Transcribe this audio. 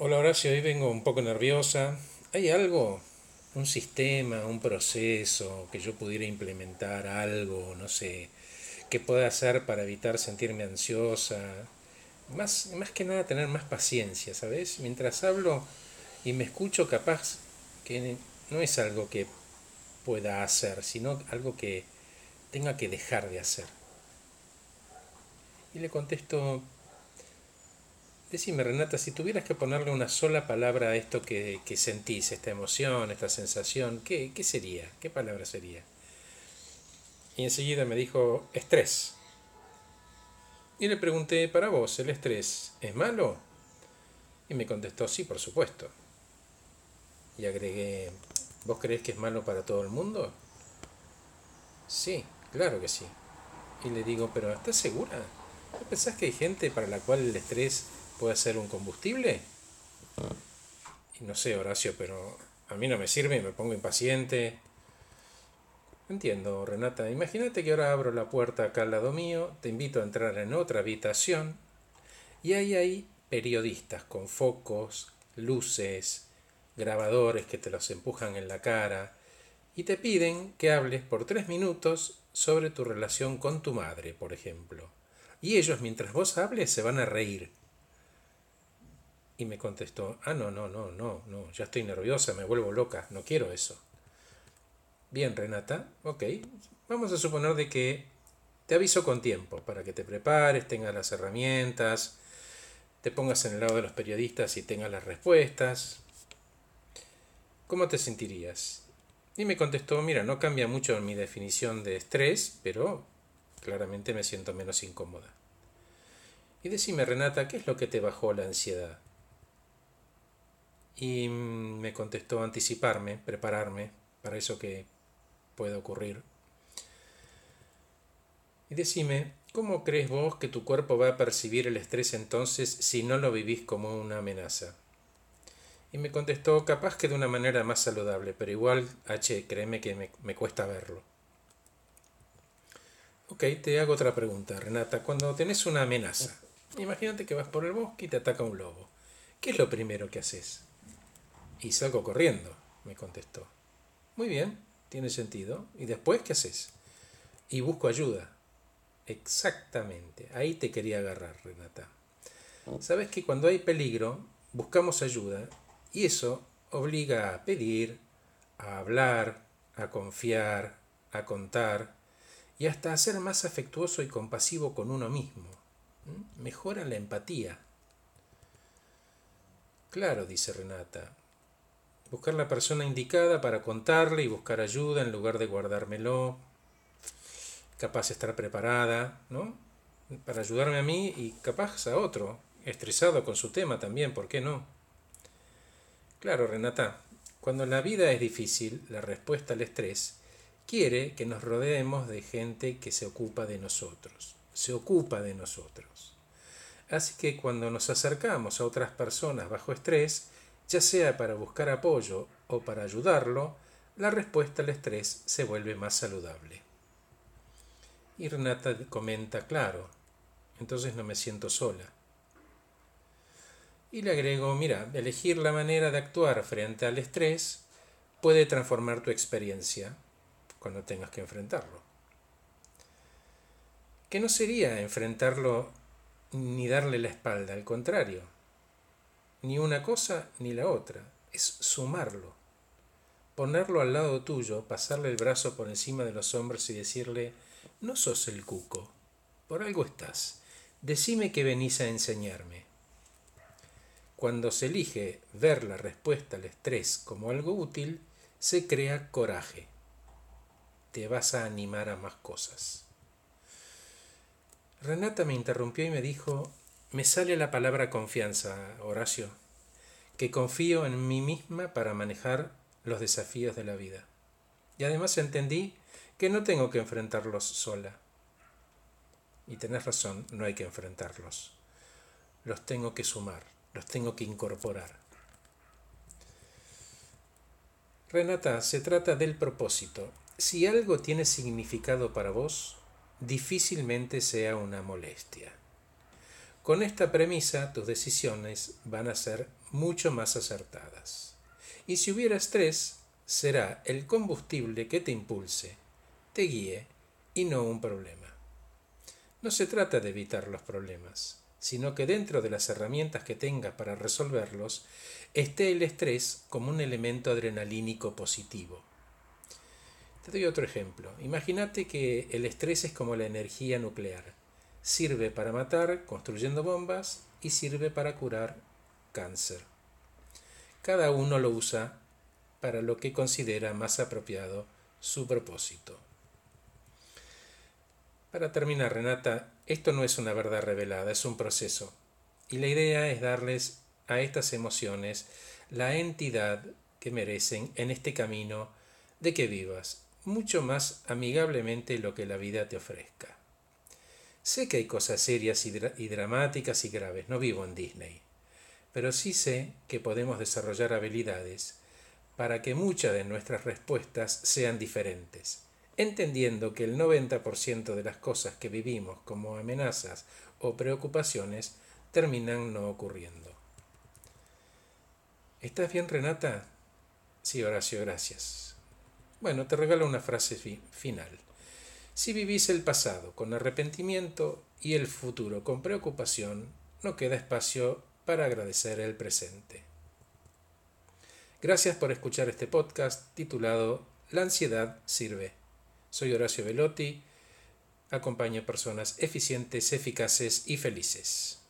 Hola Horacio, hoy vengo un poco nerviosa. ¿Hay algo, un sistema, un proceso que yo pudiera implementar, algo, no sé, que pueda hacer para evitar sentirme ansiosa? Más, más que nada tener más paciencia, ¿sabes? Mientras hablo y me escucho capaz que no es algo que pueda hacer, sino algo que tenga que dejar de hacer. Y le contesto, decime Renata, si tuvieras que ponerle una sola palabra a esto que, que sentís, esta emoción, esta sensación, ¿qué, ¿qué sería? ¿Qué palabra sería? Y enseguida me dijo, estrés. Y le pregunté, para vos, ¿el estrés es malo? Y me contestó, sí, por supuesto. Y agregué, ¿vos crees que es malo para todo el mundo? Sí, claro que sí. Y le digo, pero ¿estás segura? ¿No pensás que hay gente para la cual el estrés puede ser un combustible? Y no sé, Horacio, pero a mí no me sirve y me pongo impaciente. Entiendo, Renata. Imagínate que ahora abro la puerta acá al lado mío, te invito a entrar en otra habitación y ahí hay periodistas con focos, luces, grabadores que te los empujan en la cara y te piden que hables por tres minutos sobre tu relación con tu madre, por ejemplo. Y ellos, mientras vos hables, se van a reír. Y me contestó, ah, no, no, no, no, no, ya estoy nerviosa, me vuelvo loca, no quiero eso. Bien, Renata, ok, vamos a suponer de que te aviso con tiempo, para que te prepares, tengas las herramientas, te pongas en el lado de los periodistas y tengas las respuestas. ¿Cómo te sentirías? Y me contestó, mira, no cambia mucho mi definición de estrés, pero Claramente me siento menos incómoda. Y decime, Renata, ¿qué es lo que te bajó la ansiedad? Y me contestó anticiparme, prepararme para eso que pueda ocurrir. Y decime, ¿cómo crees vos que tu cuerpo va a percibir el estrés entonces si no lo vivís como una amenaza? Y me contestó, capaz que de una manera más saludable, pero igual, H, créeme que me, me cuesta verlo. Ok, te hago otra pregunta, Renata. Cuando tenés una amenaza, imagínate que vas por el bosque y te ataca un lobo. ¿Qué es lo primero que haces? Y salgo corriendo, me contestó. Muy bien, tiene sentido. ¿Y después qué haces? Y busco ayuda. Exactamente, ahí te quería agarrar, Renata. Sabes que cuando hay peligro, buscamos ayuda y eso obliga a pedir, a hablar, a confiar, a contar, y hasta a ser más afectuoso y compasivo con uno mismo. Mejora la empatía. Claro, dice Renata. Buscar la persona indicada para contarle y buscar ayuda en lugar de guardármelo. Capaz de estar preparada, ¿no? Para ayudarme a mí y capaz a otro, estresado con su tema también, ¿por qué no? Claro, Renata, cuando la vida es difícil, la respuesta al estrés quiere que nos rodeemos de gente que se ocupa de nosotros, se ocupa de nosotros. Así que cuando nos acercamos a otras personas bajo estrés, ya sea para buscar apoyo o para ayudarlo, la respuesta al estrés se vuelve más saludable. Y Renata comenta, claro, entonces no me siento sola. Y le agrego, mira, elegir la manera de actuar frente al estrés puede transformar tu experiencia cuando tengas que enfrentarlo. Que no sería enfrentarlo ni darle la espalda, al contrario. Ni una cosa ni la otra, es sumarlo. Ponerlo al lado tuyo, pasarle el brazo por encima de los hombros y decirle, no sos el cuco, por algo estás, decime que venís a enseñarme. Cuando se elige ver la respuesta al estrés como algo útil, se crea coraje te vas a animar a más cosas. Renata me interrumpió y me dijo, me sale la palabra confianza, Horacio, que confío en mí misma para manejar los desafíos de la vida. Y además entendí que no tengo que enfrentarlos sola. Y tenés razón, no hay que enfrentarlos. Los tengo que sumar, los tengo que incorporar. Renata, se trata del propósito, si algo tiene significado para vos, difícilmente sea una molestia. Con esta premisa tus decisiones van a ser mucho más acertadas. Y si hubiera estrés, será el combustible que te impulse, te guíe y no un problema. No se trata de evitar los problemas, sino que dentro de las herramientas que tengas para resolverlos esté el estrés como un elemento adrenalínico positivo. Te doy otro ejemplo. Imagínate que el estrés es como la energía nuclear. Sirve para matar construyendo bombas y sirve para curar cáncer. Cada uno lo usa para lo que considera más apropiado su propósito. Para terminar, Renata, esto no es una verdad revelada, es un proceso. Y la idea es darles a estas emociones la entidad que merecen en este camino de que vivas mucho más amigablemente lo que la vida te ofrezca. Sé que hay cosas serias y, dramáticas y graves, no vivo en Disney, pero sí sé que podemos desarrollar habilidades para que muchas de nuestras respuestas sean diferentes, entendiendo que el 90% de las cosas que vivimos como amenazas o preocupaciones terminan no ocurriendo. ¿Estás bien, Renata? Sí, Horacio, gracias. Bueno, te regalo una frase final. Si vivís el pasado con arrepentimiento y el futuro con preocupación, no queda espacio para agradecer el presente. Gracias por escuchar este podcast titulado La ansiedad sirve. Soy Horacio Velotti, acompaño personas eficientes, eficaces y felices.